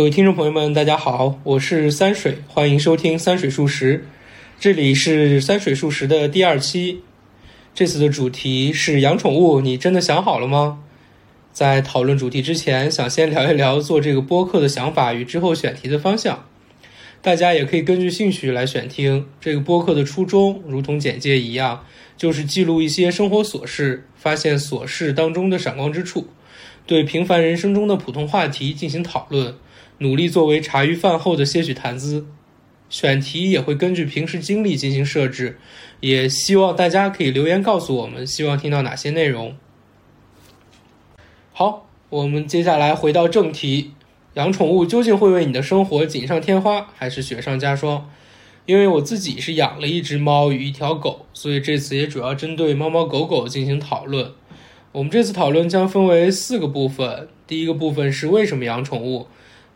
各位听众朋友们，大家好，我是三水，欢迎收听三水数十，这里是三水数十的第二期。这次的主题是养宠物，你真的想好了吗？在讨论主题之前，想先聊一聊做这个播客的想法与之后选题的方向。大家也可以根据兴趣来选听。这个播客的初衷，如同简介一样，就是记录一些生活琐事，发现琐事当中的闪光之处，对平凡人生中的普通话题进行讨论，努力作为茶余饭后的些许谈资。选题也会根据平时经历进行设置，也希望大家可以留言告诉我们，希望听到哪些内容。好，我们接下来回到正题。养宠物究竟会为你的生活锦上添花，还是雪上加霜？因为我自己是养了一只猫与一条狗，所以这次也主要针对猫猫狗狗进行讨论。我们这次讨论将分为四个部分：第一个部分是为什么养宠物；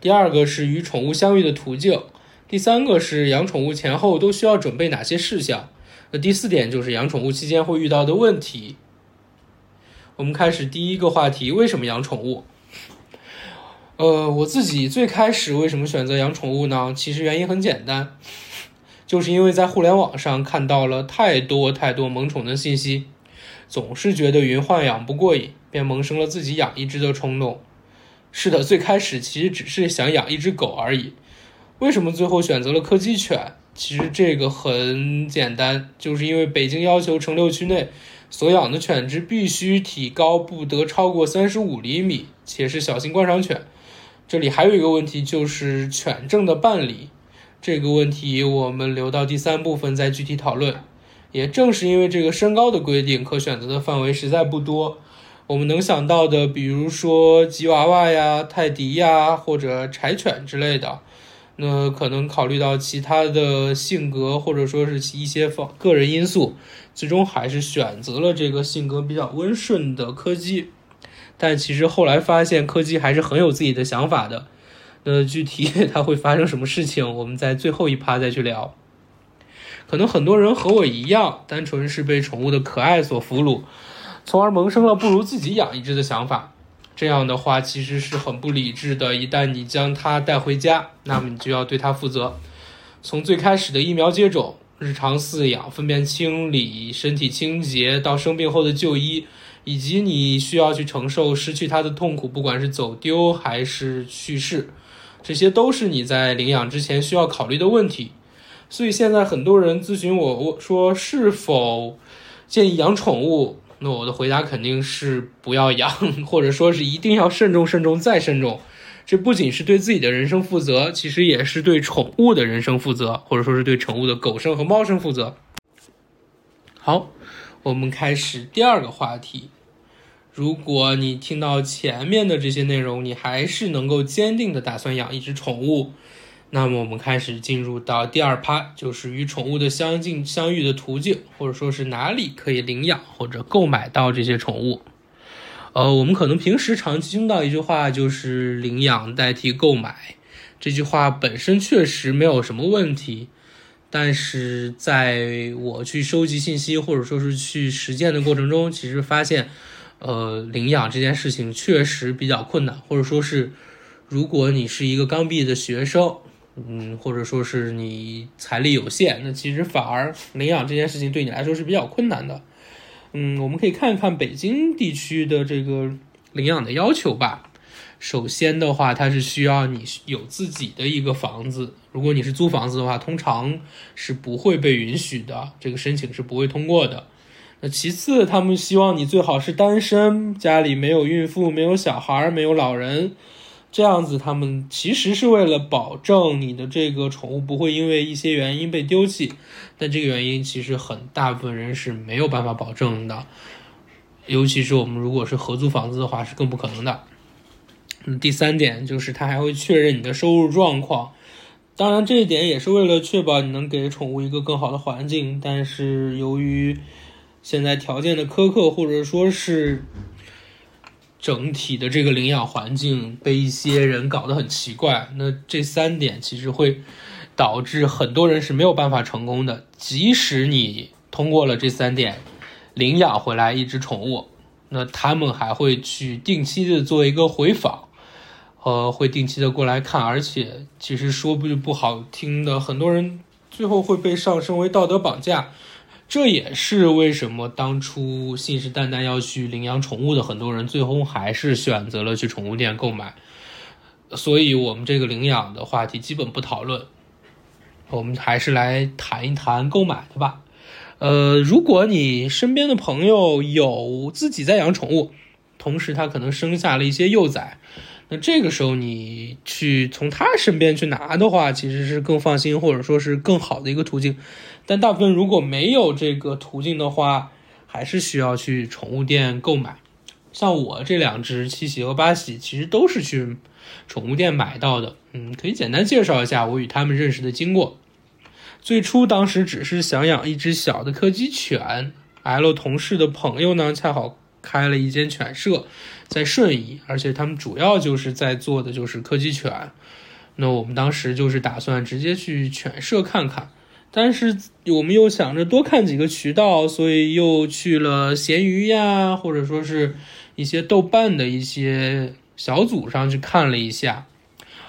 第二个是与宠物相遇的途径；第三个是养宠物前后都需要准备哪些事项；那第四点就是养宠物期间会遇到的问题。我们开始第一个话题：为什么养宠物？呃，我自己最开始为什么选择养宠物呢？其实原因很简单，就是因为在互联网上看到了太多太多萌宠的信息，总是觉得云豢养不过瘾，便萌生了自己养一只的冲动。是的，最开始其实只是想养一只狗而已。为什么最后选择了柯基犬？其实这个很简单，就是因为北京要求城六区内所养的犬只必须体高不得超过三十五厘米，且是小型观赏犬。这里还有一个问题，就是犬证的办理。这个问题我们留到第三部分再具体讨论。也正是因为这个身高的规定，可选择的范围实在不多。我们能想到的，比如说吉娃娃呀、泰迪呀，或者柴犬之类的。那可能考虑到其他的性格，或者说是一些方个人因素，最终还是选择了这个性格比较温顺的柯基。但其实后来发现，柯基还是很有自己的想法的。那具体它会发生什么事情，我们在最后一趴再去聊。可能很多人和我一样，单纯是被宠物的可爱所俘虏，从而萌生了不如自己养一只的想法。这样的话其实是很不理智的。一旦你将它带回家，那么你就要对它负责。从最开始的疫苗接种、日常饲养、粪便清理、身体清洁，到生病后的就医。以及你需要去承受失去它的痛苦，不管是走丢还是去世，这些都是你在领养之前需要考虑的问题。所以现在很多人咨询我，我说是否建议养宠物？那我的回答肯定是不要养，或者说是一定要慎重、慎重再慎重。这不仅是对自己的人生负责，其实也是对宠物的人生负责，或者说是对宠物的狗生和猫生负责。好，我们开始第二个话题。如果你听到前面的这些内容，你还是能够坚定的打算养一只宠物，那么我们开始进入到第二趴，就是与宠物的相近相遇的途径，或者说是哪里可以领养或者购买到这些宠物。呃，我们可能平时常听到一句话，就是领养代替购买。这句话本身确实没有什么问题，但是在我去收集信息或者说是去实践的过程中，其实发现。呃，领养这件事情确实比较困难，或者说是，如果你是一个刚毕业的学生，嗯，或者说是你财力有限，那其实反而领养这件事情对你来说是比较困难的。嗯，我们可以看一看北京地区的这个领养的要求吧。首先的话，它是需要你有自己的一个房子，如果你是租房子的话，通常是不会被允许的，这个申请是不会通过的。那其次，他们希望你最好是单身，家里没有孕妇、没有小孩、没有老人，这样子他们其实是为了保证你的这个宠物不会因为一些原因被丢弃，但这个原因其实很大部分人是没有办法保证的，尤其是我们如果是合租房子的话，是更不可能的。第三点就是他还会确认你的收入状况，当然这一点也是为了确保你能给宠物一个更好的环境，但是由于现在条件的苛刻，或者说是整体的这个领养环境被一些人搞得很奇怪，那这三点其实会导致很多人是没有办法成功的。即使你通过了这三点，领养回来一只宠物，那他们还会去定期的做一个回访，呃，会定期的过来看，而且其实说不不好听的，很多人最后会被上升为道德绑架。这也是为什么当初信誓旦旦要去领养宠物的很多人，最后还是选择了去宠物店购买。所以，我们这个领养的话题基本不讨论，我们还是来谈一谈购买的吧。呃，如果你身边的朋友有自己在养宠物，同时他可能生下了一些幼崽，那这个时候你去从他身边去拿的话，其实是更放心，或者说是更好的一个途径。但大部分如果没有这个途径的话，还是需要去宠物店购买。像我这两只七喜和八喜，其实都是去宠物店买到的。嗯，可以简单介绍一下我与他们认识的经过。最初当时只是想养一只小的柯基犬，L 同事的朋友呢，恰好开了一间犬舍在顺义，而且他们主要就是在做的就是柯基犬。那我们当时就是打算直接去犬舍看看。但是我们又想着多看几个渠道，所以又去了闲鱼呀，或者说是一些豆瓣的一些小组上去看了一下。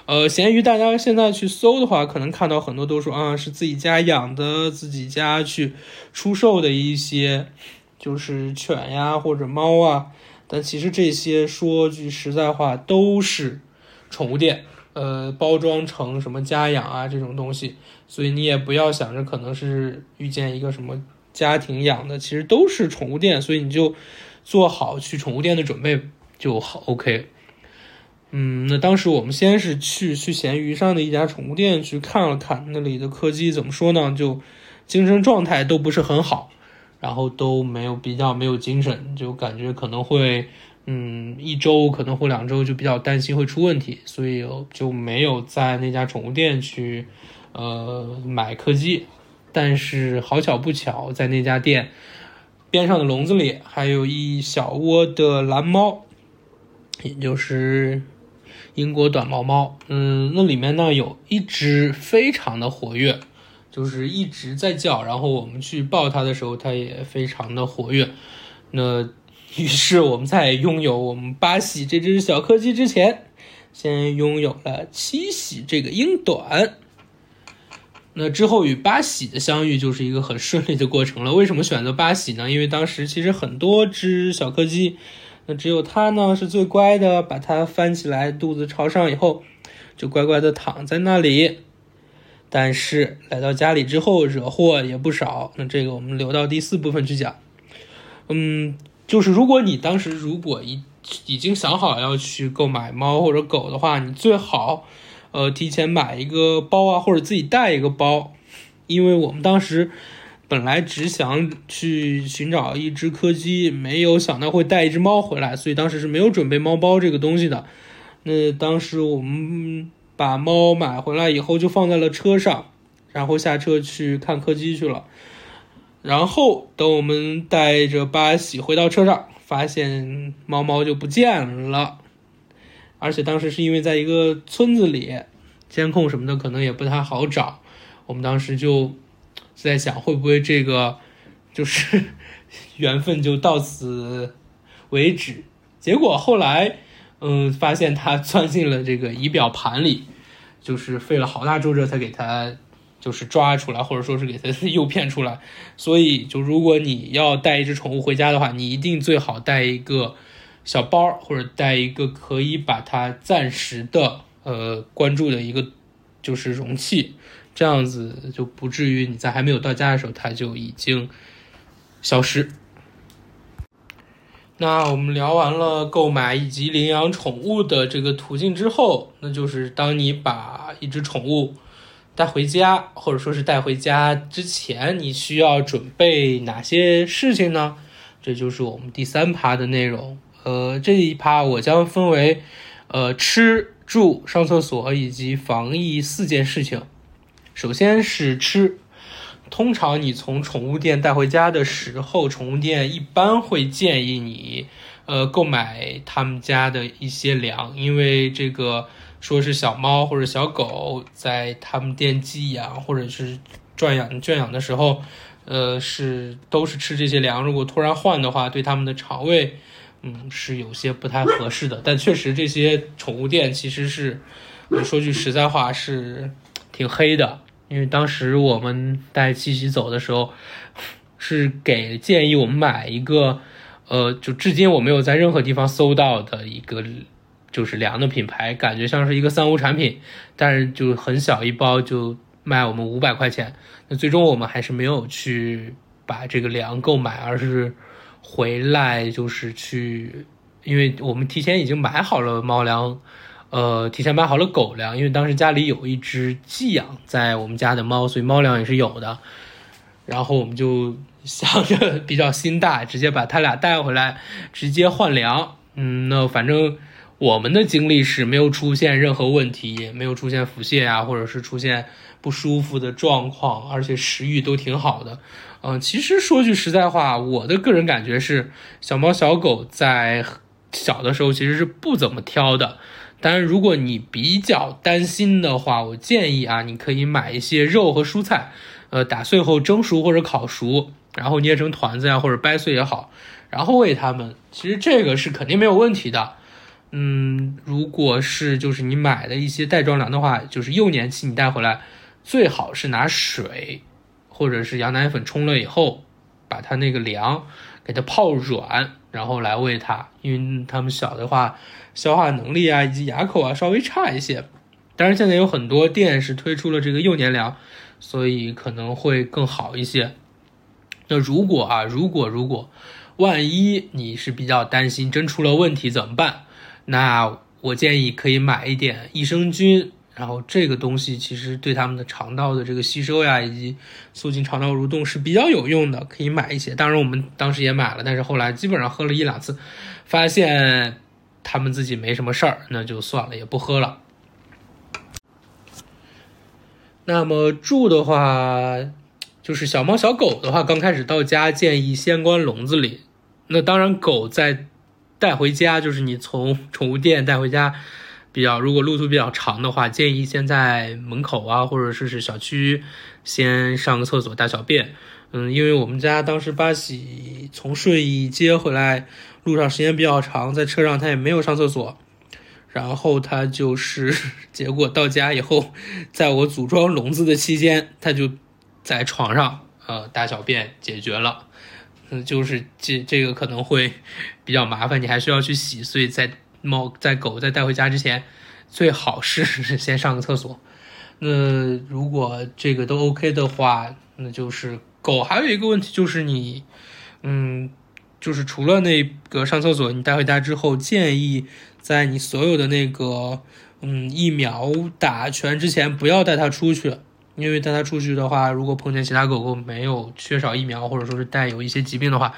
呃，闲鱼大家现在去搜的话，可能看到很多都说啊是自己家养的，自己家去出售的一些就是犬呀或者猫啊。但其实这些说句实在话，都是宠物店。呃，包装成什么家养啊这种东西，所以你也不要想着可能是遇见一个什么家庭养的，其实都是宠物店，所以你就做好去宠物店的准备就好。OK，嗯，那当时我们先是去去闲鱼上的一家宠物店去看了看，那里的柯基怎么说呢？就精神状态都不是很好，然后都没有比较没有精神，就感觉可能会。嗯，一周可能或两周就比较担心会出问题，所以就没有在那家宠物店去，呃，买柯基。但是好巧不巧，在那家店边上的笼子里还有一小窝的蓝猫，也就是英国短毛猫。嗯，那里面呢有一只非常的活跃，就是一直在叫，然后我们去抱它的时候，它也非常的活跃。那。于是我们在拥有我们八喜这只小柯基之前，先拥有了七喜这个英短。那之后与八喜的相遇就是一个很顺利的过程了。为什么选择八喜呢？因为当时其实很多只小柯基，那只有它呢是最乖的，把它翻起来，肚子朝上以后，就乖乖的躺在那里。但是来到家里之后，惹祸也不少。那这个我们留到第四部分去讲。嗯。就是如果你当时如果已已经想好要去购买猫或者狗的话，你最好，呃，提前买一个包啊，或者自己带一个包，因为我们当时本来只想去寻找一只柯基，没有想到会带一只猫回来，所以当时是没有准备猫包这个东西的。那当时我们把猫买回来以后，就放在了车上，然后下车去看柯基去了。然后等我们带着巴喜回到车上，发现猫猫就不见了，而且当时是因为在一个村子里，监控什么的可能也不太好找。我们当时就在想，会不会这个就是 缘分就到此为止？结果后来，嗯，发现它钻进了这个仪表盘里，就是费了好大周折才给它。就是抓出来，或者说是给它诱骗出来，所以就如果你要带一只宠物回家的话，你一定最好带一个小包，或者带一个可以把它暂时的呃关注的一个就是容器，这样子就不至于你在还没有到家的时候它就已经消失。那我们聊完了购买以及领养宠物的这个途径之后，那就是当你把一只宠物。带回家，或者说是带回家之前，你需要准备哪些事情呢？这就是我们第三趴的内容。呃，这一趴我将分为，呃，吃、住、上厕所以及防疫四件事情。首先是吃，通常你从宠物店带回家的时候，宠物店一般会建议你，呃，购买他们家的一些粮，因为这个。说是小猫或者小狗在他们店寄养或者是转养圈养的时候，呃，是都是吃这些粮。如果突然换的话，对他们的肠胃嗯，是有些不太合适的。但确实这些宠物店其实是，说句实在话是挺黑的，因为当时我们带七喜走的时候，是给建议我们买一个，呃，就至今我没有在任何地方搜到的一个。就是粮的品牌，感觉像是一个三无产品，但是就很小一包就卖我们五百块钱。那最终我们还是没有去把这个粮购买，而是回来就是去，因为我们提前已经买好了猫粮，呃，提前买好了狗粮，因为当时家里有一只寄养在我们家的猫，所以猫粮也是有的。然后我们就想着比较心大，直接把它俩带回来，直接换粮。嗯，那反正。我们的经历是没有出现任何问题，也没有出现腹泻啊，或者是出现不舒服的状况，而且食欲都挺好的。嗯，其实说句实在话，我的个人感觉是，小猫小狗在小的时候其实是不怎么挑的。当然，如果你比较担心的话，我建议啊，你可以买一些肉和蔬菜，呃，打碎后蒸熟或者烤熟，然后捏成团子呀，或者掰碎也好，然后喂它们。其实这个是肯定没有问题的。嗯，如果是就是你买的一些袋装粮的话，就是幼年期你带回来，最好是拿水或者是羊奶粉冲了以后，把它那个粮给它泡软，然后来喂它，因为它们小的话，消化能力啊以及牙口啊稍微差一些。当然现在有很多店是推出了这个幼年粮，所以可能会更好一些。那如果啊，如果如果万一你是比较担心真出了问题怎么办？那我建议可以买一点益生菌，然后这个东西其实对他们的肠道的这个吸收呀，以及促进肠道蠕动是比较有用的，可以买一些。当然我们当时也买了，但是后来基本上喝了一两次，发现他们自己没什么事儿，那就算了，也不喝了。那么住的话，就是小猫小狗的话，刚开始到家建议先关笼子里。那当然狗在。带回家就是你从宠物店带回家，比较如果路途比较长的话，建议先在门口啊，或者是是小区先上个厕所大小便。嗯，因为我们家当时巴喜从顺义接回来，路上时间比较长，在车上他也没有上厕所，然后他就是 结果到家以后，在我组装笼子的期间，他就在床上呃大小便解决了。嗯，就是这这个可能会比较麻烦，你还需要去洗，所以在猫在狗在带回家之前，最好是 先上个厕所。那如果这个都 OK 的话，那就是狗还有一个问题就是你，嗯，就是除了那个上厕所，你带回家之后，建议在你所有的那个嗯疫苗打全之前，不要带它出去。因为带它出去的话，如果碰见其他狗狗没有缺少疫苗，或者说是带有一些疾病的话，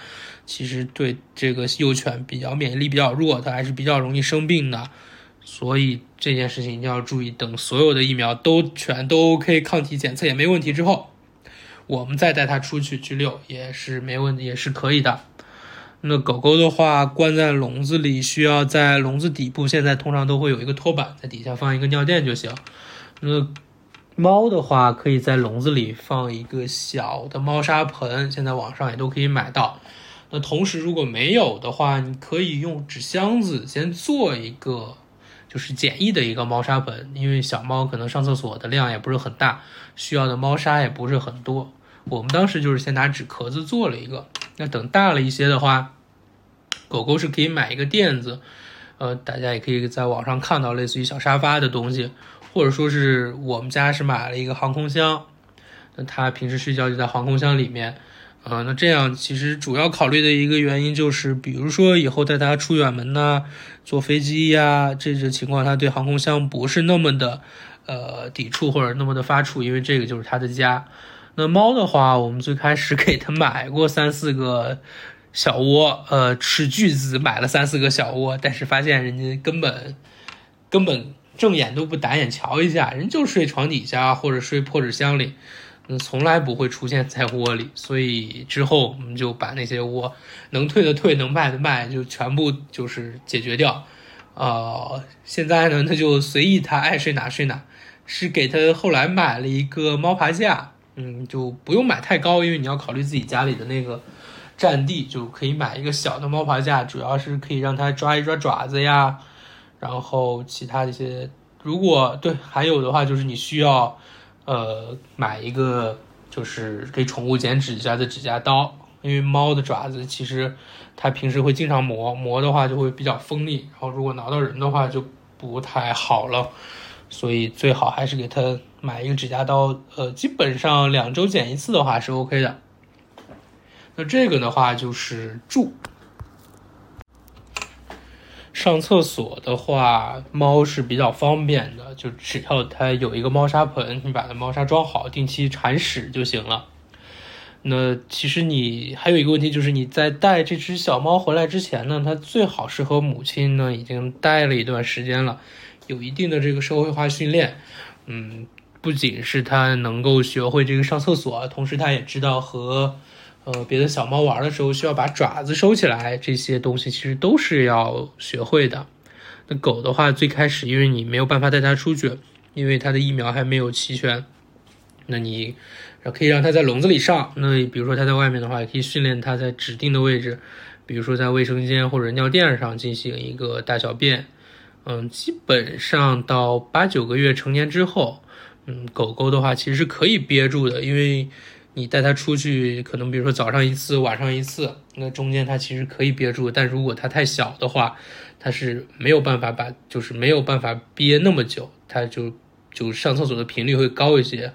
其实对这个幼犬比较免疫力比较弱，它还是比较容易生病的。所以这件事情一定要注意。等所有的疫苗都全都 OK，抗体检测也没问题之后，我们再带它出去去遛也是没问题，也是可以的。那狗狗的话，关在笼子里，需要在笼子底部，现在通常都会有一个托板，在底下放一个尿垫就行。那。猫的话，可以在笼子里放一个小的猫砂盆，现在网上也都可以买到。那同时，如果没有的话，你可以用纸箱子先做一个，就是简易的一个猫砂盆，因为小猫可能上厕所的量也不是很大，需要的猫砂也不是很多。我们当时就是先拿纸壳子做了一个。那等大了一些的话，狗狗是可以买一个垫子，呃，大家也可以在网上看到类似于小沙发的东西。或者说是我们家是买了一个航空箱，那它平时睡觉就在航空箱里面，啊，那这样其实主要考虑的一个原因就是，比如说以后带它出远门呐，坐飞机呀，这种情况它对航空箱不是那么的，呃，抵触或者那么的发怵，因为这个就是它的家。那猫的话，我们最开始给它买过三四个小窝，呃，斥巨资买了三四个小窝，但是发现人家根本根本。正眼都不打眼瞧一下，人就睡床底下或者睡破纸箱里，从来不会出现在窝里。所以之后我们就把那些窝能退的退，能卖的卖，就全部就是解决掉。啊，现在呢，那就随意它爱睡哪睡哪。是给它后来买了一个猫爬架，嗯，就不用买太高，因为你要考虑自己家里的那个占地，就可以买一个小的猫爬架，主要是可以让它抓一抓爪子呀，然后其他一些，如果对，还有的话就是你需要，呃，买一个就是给宠物剪指甲的指甲刀，因为猫的爪子其实它平时会经常磨，磨的话就会比较锋利，然后如果挠到人的话就不太好了，所以最好还是给它买一个指甲刀，呃，基本上两周剪一次的话是 OK 的。那这个的话就是住。上厕所的话，猫是比较方便的，就只要它有一个猫砂盆，你把它猫砂装好，定期铲屎就行了。那其实你还有一个问题，就是你在带这只小猫回来之前呢，它最好是和母亲呢已经待了一段时间了，有一定的这个社会化训练。嗯，不仅是它能够学会这个上厕所，同时它也知道和。呃，别的小猫玩的时候需要把爪子收起来，这些东西其实都是要学会的。那狗的话，最开始因为你没有办法带它出去，因为它的疫苗还没有齐全，那你可以让它在笼子里上。那比如说它在外面的话，也可以训练它在指定的位置，比如说在卫生间或者尿垫上进行一个大小便。嗯，基本上到八九个月成年之后，嗯，狗狗的话其实是可以憋住的，因为。你带它出去，可能比如说早上一次，晚上一次，那中间它其实可以憋住。但如果它太小的话，它是没有办法把，就是没有办法憋那么久，它就就上厕所的频率会高一些，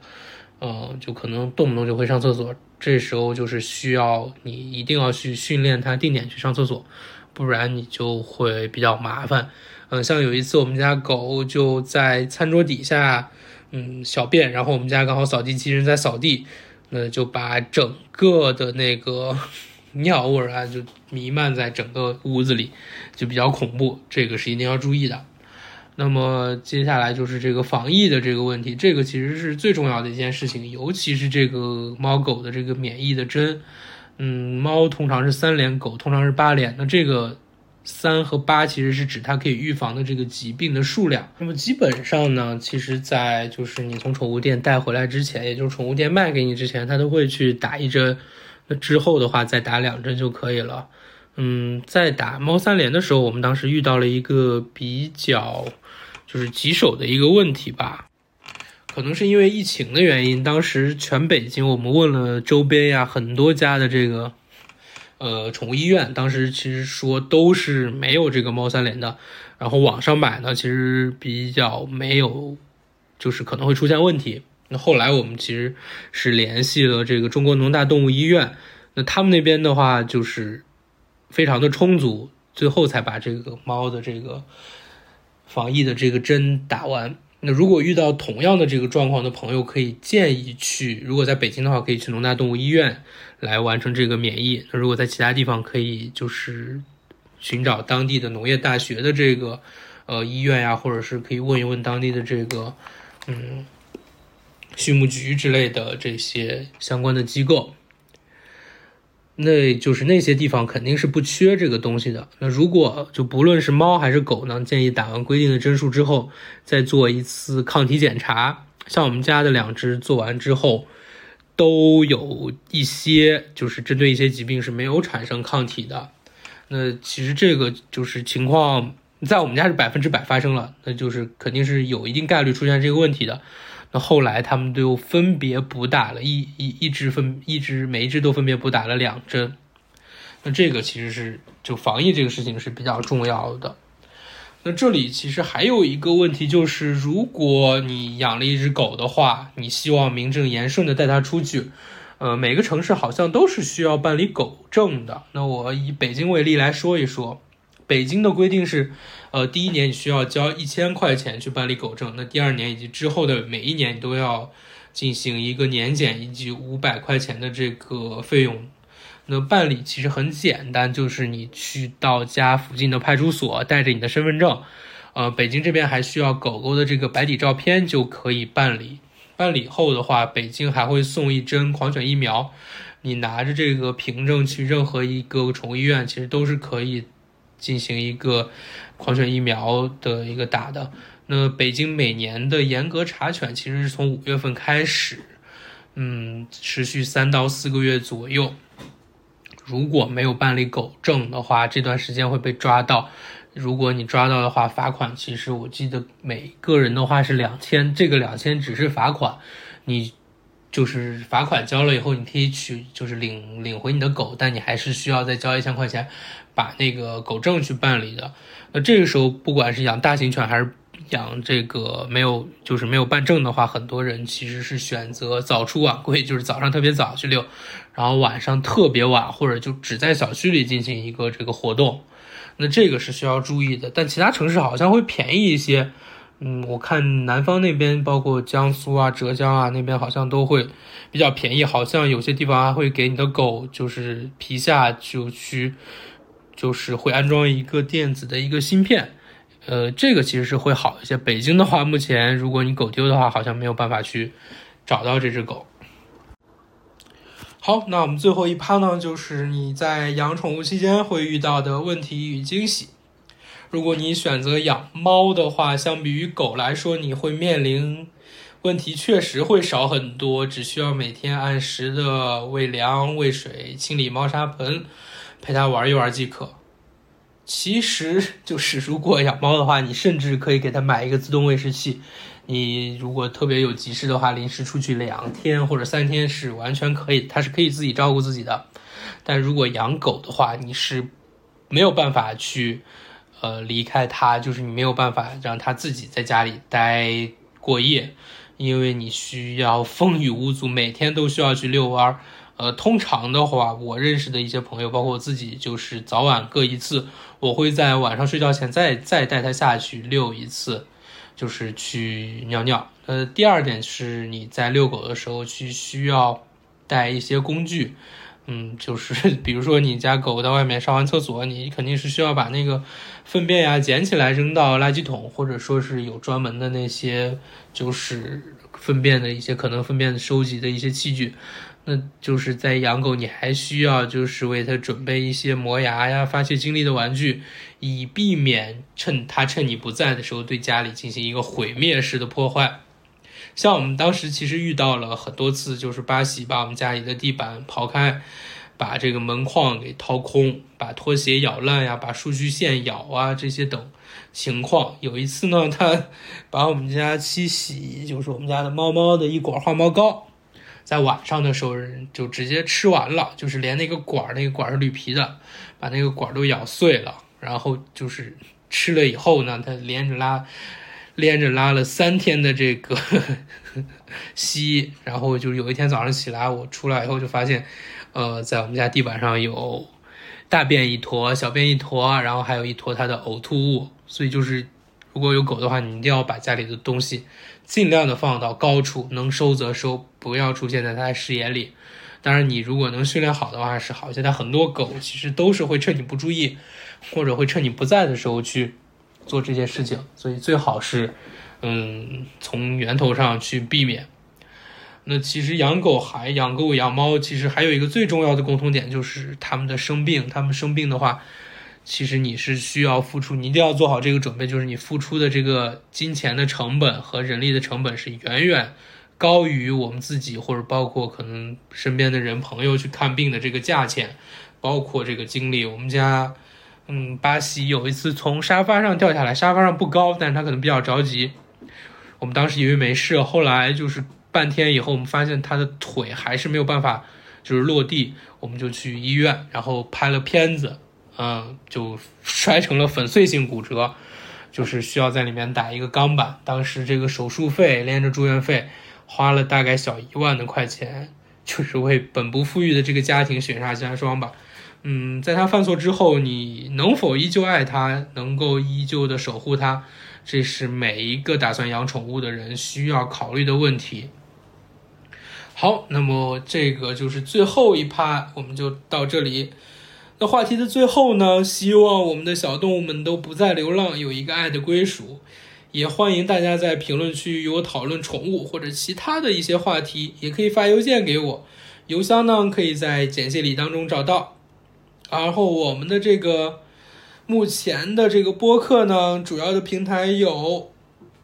嗯，就可能动不动就会上厕所。这时候就是需要你一定要去训练它定点去上厕所，不然你就会比较麻烦。嗯，像有一次我们家狗就在餐桌底下，嗯，小便，然后我们家刚好扫地机器人在扫地。那就把整个的那个 尿味啊，就弥漫在整个屋子里，就比较恐怖。这个是一定要注意的。那么接下来就是这个防疫的这个问题，这个其实是最重要的一件事情，尤其是这个猫狗的这个免疫的针。嗯，猫通常是三联，狗通常是八联。那这个。三和八其实是指它可以预防的这个疾病的数量。那么基本上呢，其实，在就是你从宠物店带回来之前，也就是宠物店卖给你之前，它都会去打一针。那之后的话，再打两针就可以了。嗯，在打猫三联的时候，我们当时遇到了一个比较就是棘手的一个问题吧。可能是因为疫情的原因，当时全北京我们问了周边呀很多家的这个。呃，宠物医院当时其实说都是没有这个猫三联的，然后网上买呢，其实比较没有，就是可能会出现问题。那后来我们其实是联系了这个中国农大动物医院，那他们那边的话就是非常的充足，最后才把这个猫的这个防疫的这个针打完。那如果遇到同样的这个状况的朋友，可以建议去，如果在北京的话，可以去农大动物医院来完成这个免疫。那如果在其他地方，可以就是寻找当地的农业大学的这个呃医院呀，或者是可以问一问当地的这个嗯畜牧局之类的这些相关的机构。那就是那些地方肯定是不缺这个东西的。那如果就不论是猫还是狗呢，建议打完规定的针数之后，再做一次抗体检查。像我们家的两只做完之后，都有一些就是针对一些疾病是没有产生抗体的。那其实这个就是情况，在我们家是百分之百发生了，那就是肯定是有一定概率出现这个问题的。那后来他们都分别补打了一一一只分一只每一只都分别补打了两针，那这个其实是就防疫这个事情是比较重要的。那这里其实还有一个问题就是，如果你养了一只狗的话，你希望名正言顺的带它出去，呃，每个城市好像都是需要办理狗证的。那我以北京为例来说一说。北京的规定是，呃，第一年你需要交一千块钱去办理狗证，那第二年以及之后的每一年你都要进行一个年检以及五百块钱的这个费用。那办理其实很简单，就是你去到家附近的派出所，带着你的身份证，呃，北京这边还需要狗狗的这个白底照片就可以办理。办理后的话，北京还会送一针狂犬疫苗，你拿着这个凭证去任何一个宠物医院，其实都是可以。进行一个狂犬疫苗的一个打的，那北京每年的严格查犬其实是从五月份开始，嗯，持续三到四个月左右。如果没有办理狗证的话，这段时间会被抓到。如果你抓到的话，罚款其实我记得每个人的话是两千，这个两千只是罚款，你就是罚款交了以后，你可以取就是领领回你的狗，但你还是需要再交一千块钱，把那个狗证去办理的。那这个时候，不管是养大型犬还是养这个没有就是没有办证的话，很多人其实是选择早出晚归，就是早上特别早去遛，然后晚上特别晚，或者就只在小区里进行一个这个活动。那这个是需要注意的，但其他城市好像会便宜一些。嗯，我看南方那边，包括江苏啊、浙江啊那边，好像都会比较便宜。好像有些地方还会给你的狗，就是皮下就去，就是会安装一个电子的一个芯片。呃，这个其实是会好一些。北京的话，目前如果你狗丢的话，好像没有办法去找到这只狗。好，那我们最后一趴呢，就是你在养宠物期间会遇到的问题与惊喜。如果你选择养猫的话，相比于狗来说，你会面临问题确实会少很多，只需要每天按时的喂粮、喂水、清理猫砂盆，陪它玩一玩即可。其实就是如果养猫的话，你甚至可以给它买一个自动喂食器。你如果特别有急事的话，临时出去两天或者三天是完全可以，它是可以自己照顾自己的。但如果养狗的话，你是没有办法去呃离开它，就是你没有办法让它自己在家里待过夜，因为你需要风雨无阻，每天都需要去遛弯。呃，通常的话，我认识的一些朋友，包括我自己，就是早晚各一次，我会在晚上睡觉前再再带它下去遛一次。就是去尿尿。呃，第二点是你在遛狗的时候去需要带一些工具，嗯，就是 比如说你家狗在外面上完厕所，你肯定是需要把那个粪便呀捡起来扔到垃圾桶，或者说是有专门的那些就是粪便的一些可能粪便收集的一些器具。那就是在养狗，你还需要就是为它准备一些磨牙呀、发泄精力的玩具，以避免趁它趁你不在的时候对家里进行一个毁灭式的破坏。像我们当时其实遇到了很多次，就是巴西把我们家里的地板刨开，把这个门框给掏空，把拖鞋咬烂呀，把数据线咬啊这些等情况。有一次呢，它把我们家七喜，就是我们家的猫猫的一管化毛膏。在晚上的时候，就直接吃完了，就是连那个管儿，那个管儿是铝皮的，把那个管儿都咬碎了。然后就是吃了以后呢，它连着拉，连着拉了三天的这个 稀。然后就有一天早上起来，我出来以后就发现，呃，在我们家地板上有大便一坨，小便一坨，然后还有一坨它的呕吐物。所以就是，如果有狗的话，你一定要把家里的东西。尽量的放到高处，能收则收，不要出现在它的视野里。当然，你如果能训练好的话是好。现在很多狗其实都是会趁你不注意，或者会趁你不在的时候去做这件事情，所以最好是，嗯，从源头上去避免。那其实养狗还养狗养猫，其实还有一个最重要的共同点就是它们的生病。它们生病的话。其实你是需要付出，你一定要做好这个准备，就是你付出的这个金钱的成本和人力的成本是远远高于我们自己或者包括可能身边的人朋友去看病的这个价钱，包括这个精力。我们家，嗯，巴西有一次从沙发上掉下来，沙发上不高，但是他可能比较着急。我们当时以为没事，后来就是半天以后，我们发现他的腿还是没有办法就是落地，我们就去医院，然后拍了片子。嗯，就摔成了粉碎性骨折，就是需要在里面打一个钢板。当时这个手术费连着住院费，花了大概小一万的块钱，就是为本不富裕的这个家庭雪上加霜吧。嗯，在他犯错之后，你能否依旧爱他，能够依旧的守护他，这是每一个打算养宠物的人需要考虑的问题。好，那么这个就是最后一趴，我们就到这里。那话题的最后呢，希望我们的小动物们都不再流浪，有一个爱的归属。也欢迎大家在评论区与我讨论宠物或者其他的一些话题，也可以发邮件给我，邮箱呢可以在简介里当中找到。然后我们的这个目前的这个播客呢，主要的平台有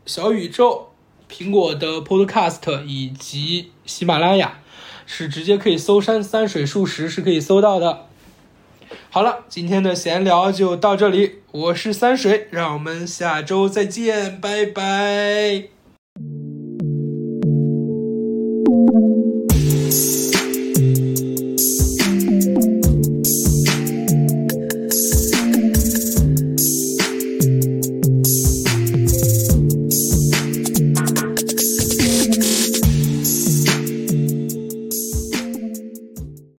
小宇宙、苹果的 Podcast 以及喜马拉雅，是直接可以搜“山山水数十”是可以搜到的。好了，今天的闲聊就到这里，我是三水，让我们下周再见，拜拜。